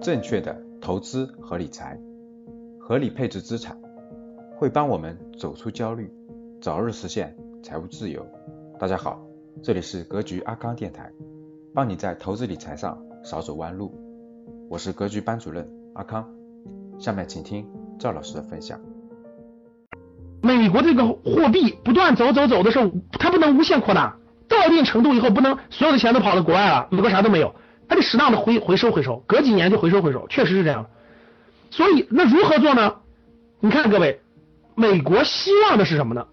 正确的投资和理财，合理配置资产，会帮我们走出焦虑，早日实现财务自由。大家好，这里是格局阿康电台，帮你在投资理财上少走弯路。我是格局班主任阿康，下面请听赵老师的分享。美国这个货币不断走走走的时候，它不能无限扩大，到一定程度以后，不能所有的钱都跑到国外了，美国啥都没有。它得适当的回回收回收，隔几年就回收回收，确实是这样。所以那如何做呢？你看各位，美国希望的是什么呢？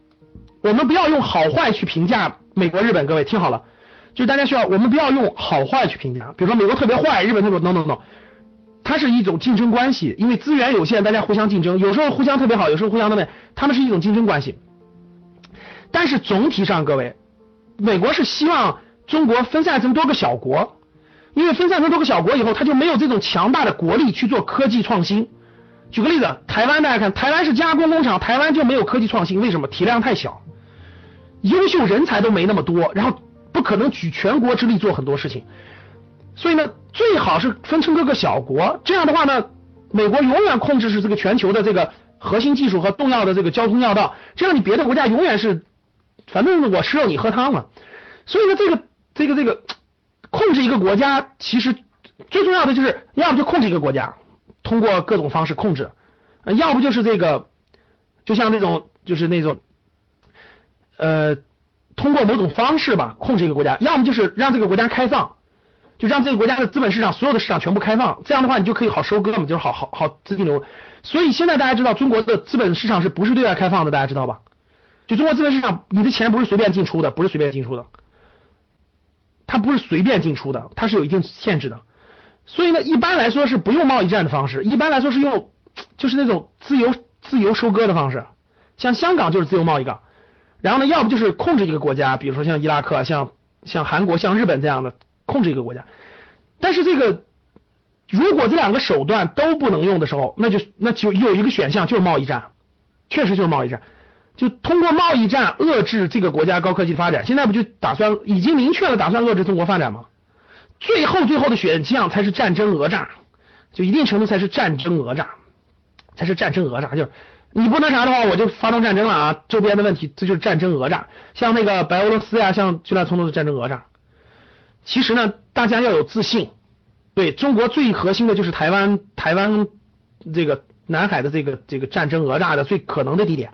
我们不要用好坏去评价美国、日本。各位听好了，就大家需要，我们不要用好坏去评价。比如说美国特别坏，日本特别 no no no，它是一种竞争关系，因为资源有限，大家互相竞争，有时候互相特别好，有时候互相特别，他们是一种竞争关系。但是总体上，各位，美国是希望中国分散成多个小国。因为分散成多个小国以后，他就没有这种强大的国力去做科技创新。举个例子，台湾大家看，台湾是加工工厂，台湾就没有科技创新，为什么？体量太小，优秀人才都没那么多，然后不可能举全国之力做很多事情。所以呢，最好是分成各个小国，这样的话呢，美国永远控制是这个全球的这个核心技术和重要的这个交通要道，这样你别的国家永远是，反正我吃肉你喝汤嘛。所以呢，这个这个这个。控制一个国家，其实最重要的就是，要不就控制一个国家，通过各种方式控制；呃要不就是这个，就像那种，就是那种，呃，通过某种方式吧，控制一个国家；要么就是让这个国家开放，就让这个国家的资本市场所有的市场全部开放，这样的话你就可以好收割嘛，就是好好好资金流。所以现在大家知道，中国的资本市场是不是对外开放的？大家知道吧？就中国资本市场，你的钱不是随便进出的，不是随便进出的。它不是随便进出的，它是有一定限制的，所以呢，一般来说是不用贸易战的方式，一般来说是用就是那种自由自由收割的方式，像香港就是自由贸易港，然后呢，要不就是控制一个国家，比如说像伊拉克、像像韩国、像日本这样的控制一个国家，但是这个如果这两个手段都不能用的时候，那就那就有一个选项就是贸易战，确实就是贸易战。就通过贸易战遏制这个国家高科技发展，现在不就打算已经明确了打算遏制中国发展吗？最后最后的选项才是战争讹诈，就一定程度才是战争讹诈，才是战争讹诈。就是你不能啥的话，我就发动战争了啊！周边的问题，这就是战争讹诈。像那个白俄罗斯呀，像巨大冲突的战争讹诈。其实呢，大家要有自信。对中国最核心的就是台湾，台湾这个南海的这个这个战争讹诈的最可能的地点。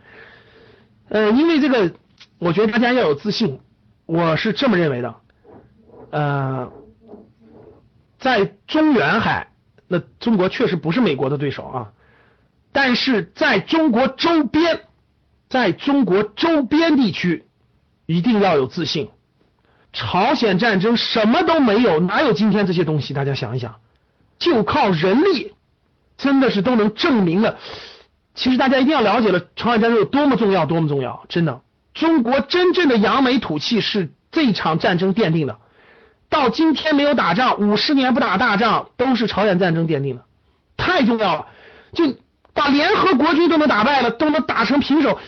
呃，因为这个，我觉得大家要有自信，我是这么认为的。呃，在中远海，那中国确实不是美国的对手啊。但是在中国周边，在中国周边地区，一定要有自信。朝鲜战争什么都没有，哪有今天这些东西？大家想一想，就靠人力，真的是都能证明了。其实大家一定要了解了朝鲜战争有多么重要，多么重要！真的，中国真正的扬眉吐气是这场战争奠定的。到今天没有打仗，五十年不打大仗，都是朝鲜战争奠定的，太重要了。就把联合国军都能打败了，都能打成平手，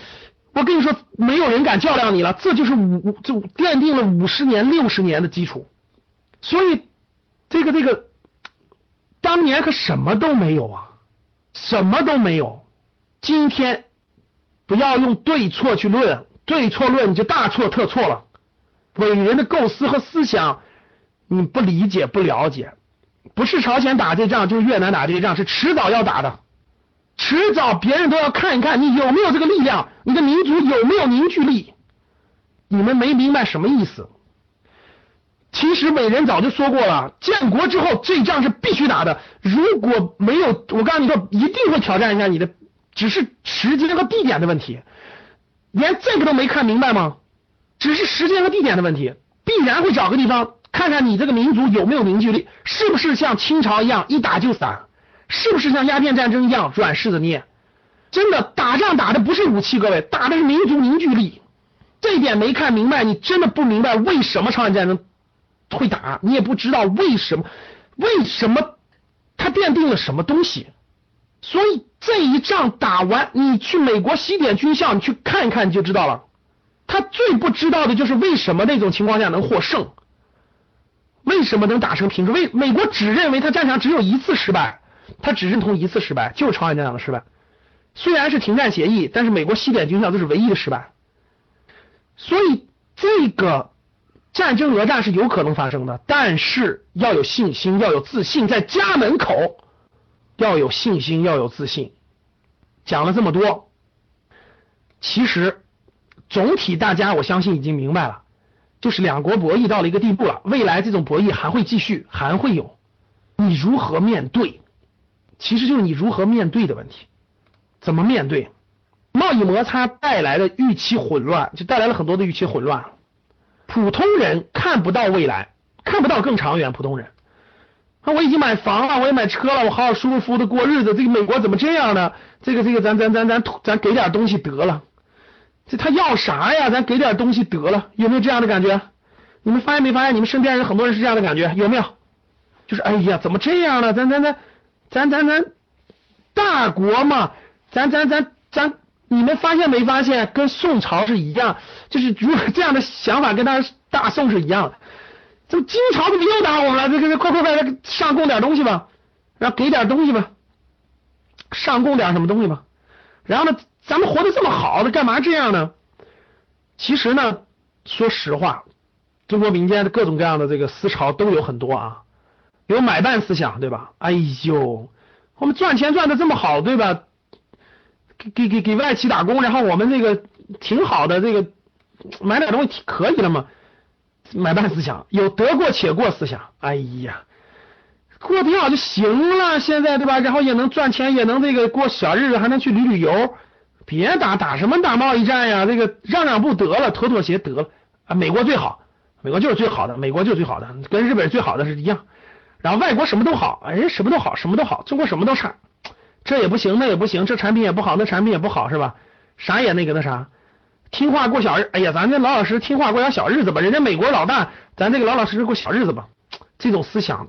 我跟你说，没有人敢较量你了。这就是五就奠定了五十年、六十年的基础。所以，这个这个，当年可什么都没有啊，什么都没有。今天不要用对错去论，对错论你就大错特错了。伟人的构思和思想你不理解不了解，不是朝鲜打这仗就是越南打这仗，是迟早要打的，迟早别人都要看一看你有没有这个力量，你的民族有没有凝聚力。你们没明白什么意思？其实伟人早就说过了，建国之后这仗是必须打的，如果没有，我告诉你说，一定会挑战一下你的。只是时间和地点的问题，连这个都没看明白吗？只是时间和地点的问题，必然会找个地方看看你这个民族有没有凝聚力，是不是像清朝一样一打就散，是不是像鸦片战争一样软柿子捏？真的打仗打的不是武器，各位打的是民族凝聚力。这一点没看明白，你真的不明白为什么朝鲜战争会打，你也不知道为什么，为什么它奠定了什么东西。所以这一仗打完，你去美国西点军校，你去看一看，你就知道了。他最不知道的就是为什么那种情况下能获胜。为什么能打成平手？为美国只认为他战场只有一次失败，他只认同一次失败，就是朝鲜战场的失败。虽然是停战协议，但是美国西点军校这是唯一的失败。所以这个战争讹诈是有可能发生的，但是要有信心，要有自信，在家门口要有信心，要有自信。讲了这么多，其实总体大家我相信已经明白了，就是两国博弈到了一个地步了，未来这种博弈还会继续，还会有，你如何面对，其实就是你如何面对的问题，怎么面对？贸易摩擦带来的预期混乱，就带来了很多的预期混乱，普通人看不到未来，看不到更长远，普通人。啊，我已经买房了，我也买车了，我好好舒舒服服的过日子。这个美国怎么这样呢？这个这个，咱咱咱咱咱给点东西得了。这他要啥呀？咱给点东西得了，有没有这样的感觉？你们发现没发现？你们身边人很多人是这样的感觉，有没有？就是哎呀，怎么这样呢？咱咱咱咱咱咱大国嘛，咱咱咱咱，你们发现没发现？跟宋朝是一样，就是如果这样的想法跟大大宋是一样的。这金朝怎么又打我们了？这这快快快，上供点东西吧，然后给点东西吧，上供点什么东西吧。然后呢，咱们活得这么好，那干嘛这样呢？其实呢，说实话，中国民间的各种各样的这个思潮都有很多啊，有买办思想，对吧？哎呦，我们赚钱赚的这么好，对吧？给给给给外企打工，然后我们这个挺好的，这个买点东西可以了嘛。买办思想有得过且过思想，哎呀，过挺好就行了，现在对吧？然后也能赚钱，也能这个过小日子，还能去旅旅游。别打打什么打贸易战呀？这个让让步得了，妥妥协得了啊！美国最好，美国就是最好的，美国就是最好的，跟日本最好的是一样。然后外国什么都好，哎，什么都好，什么都好，中国什么都差，这也不行，那也不行，这产品也不好，那产品也不好，是吧？啥也那个那啥。听话过小日，哎呀，咱这老老实实听话过点小日子吧。人家美国老大，咱这个老老实实过小日子吧。这种思想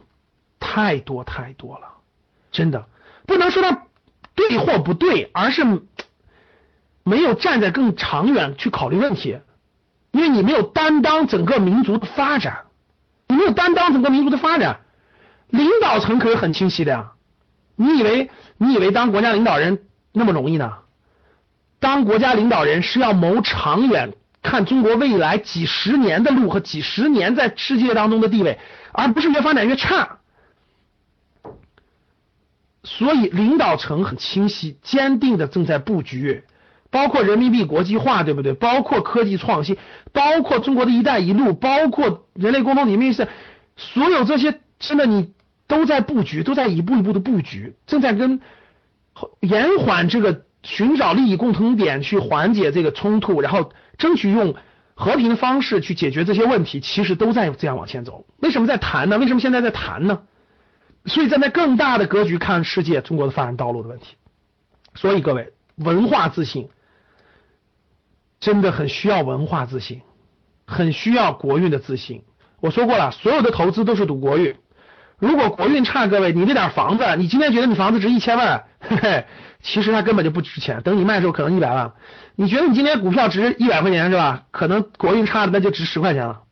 太多太多了，真的不能说他对或不对，而是没有站在更长远去考虑问题。因为你没有担当整个民族的发展，你没有担当整个民族的发展。领导层可是很清晰的呀。你以为你以为当国家领导人那么容易呢？当国家领导人是要谋长远，看中国未来几十年的路和几十年在世界当中的地位，而不是越发展越差。所以领导层很清晰、坚定的正在布局，包括人民币国际化，对不对？包括科技创新，包括中国的一带一路，包括人类共同体命运是，所有这些真的你都在布局，都在一步一步的布局，正在跟延缓这个。寻找利益共同点去缓解这个冲突，然后争取用和平的方式去解决这些问题，其实都在这样往前走。为什么在谈呢？为什么现在在谈呢？所以站在更大的格局看世界，中国的发展道路的问题。所以各位，文化自信真的很需要文化自信，很需要国运的自信。我说过了，所有的投资都是赌国运。如果国运差，各位，你那点房子，你今天觉得你房子值一千万，嘿嘿。其实它根本就不值钱，等你卖的时候可能一百万。你觉得你今天股票值一百块钱是吧？可能国运差的那就值十块钱了。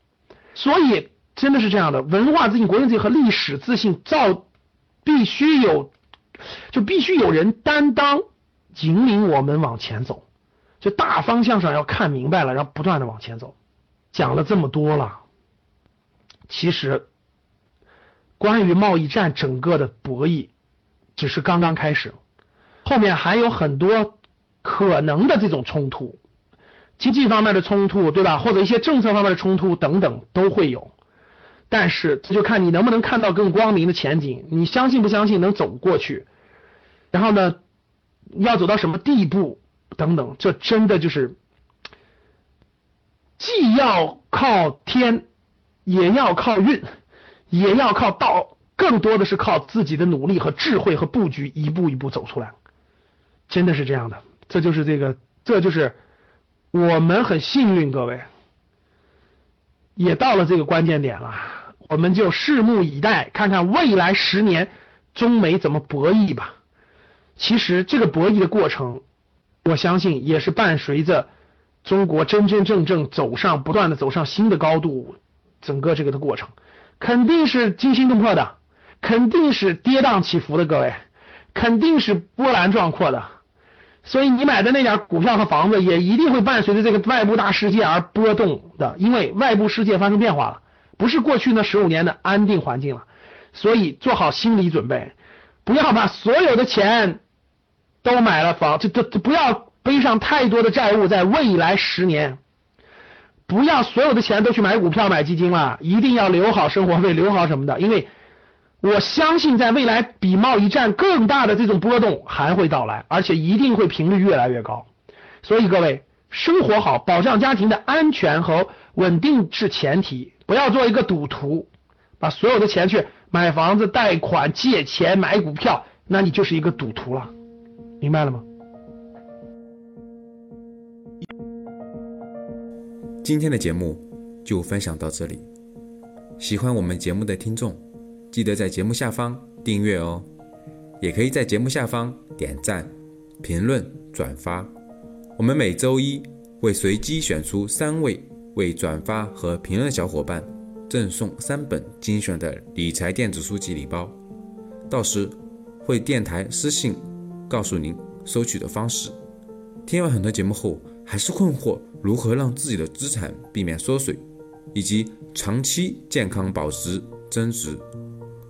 所以真的是这样的，文化自信、国运自信和历史自信造必须有，就必须有人担当，引领我们往前走。就大方向上要看明白了，然后不断的往前走。讲了这么多了，其实关于贸易战整个的博弈只是刚刚开始。后面还有很多可能的这种冲突，经济方面的冲突，对吧？或者一些政策方面的冲突等等都会有，但是这就看你能不能看到更光明的前景，你相信不相信能走过去？然后呢，要走到什么地步等等，这真的就是既要靠天，也要靠运，也要靠道，更多的是靠自己的努力和智慧和布局，一步一步走出来。真的是这样的，这就是这个，这就是我们很幸运，各位也到了这个关键点了，我们就拭目以待，看看未来十年中美怎么博弈吧。其实这个博弈的过程，我相信也是伴随着中国真真正正走上不断的走上新的高度，整个这个的过程。肯定是惊心动魄的，肯定是跌宕起伏的，各位，肯定是波澜壮阔的。所以你买的那点股票和房子也一定会伴随着这个外部大世界而波动的，因为外部世界发生变化了，不是过去那十五年的安定环境了。所以做好心理准备，不要把所有的钱都买了房，这这不要背上太多的债务，在未来十年，不要所有的钱都去买股票、买基金了，一定要留好生活费，留好什么的，因为我相信在未来比贸易战更大的这种波动还会到来，而且一定会频率越来越高。所以各位，生活好，保障家庭的安全和稳定是前提，不要做一个赌徒，把所有的钱去。买房子、贷款、借钱、买股票，那你就是一个赌徒了，明白了吗？今天的节目就分享到这里，喜欢我们节目的听众，记得在节目下方订阅哦，也可以在节目下方点赞、评论、转发。我们每周一会随机选出三位为转发和评论的小伙伴。赠送三本精选的理财电子书籍礼包，到时会电台私信告诉您收取的方式。听完很多节目后，还是困惑如何让自己的资产避免缩水，以及长期健康保值增值，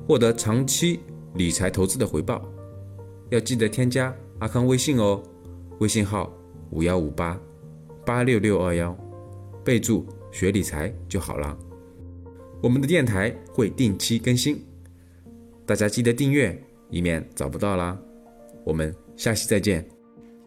获得长期理财投资的回报？要记得添加阿康微信哦，微信号五幺五八八六六二幺，备注学理财就好了。我们的电台会定期更新，大家记得订阅，以免找不到啦。我们下期再见。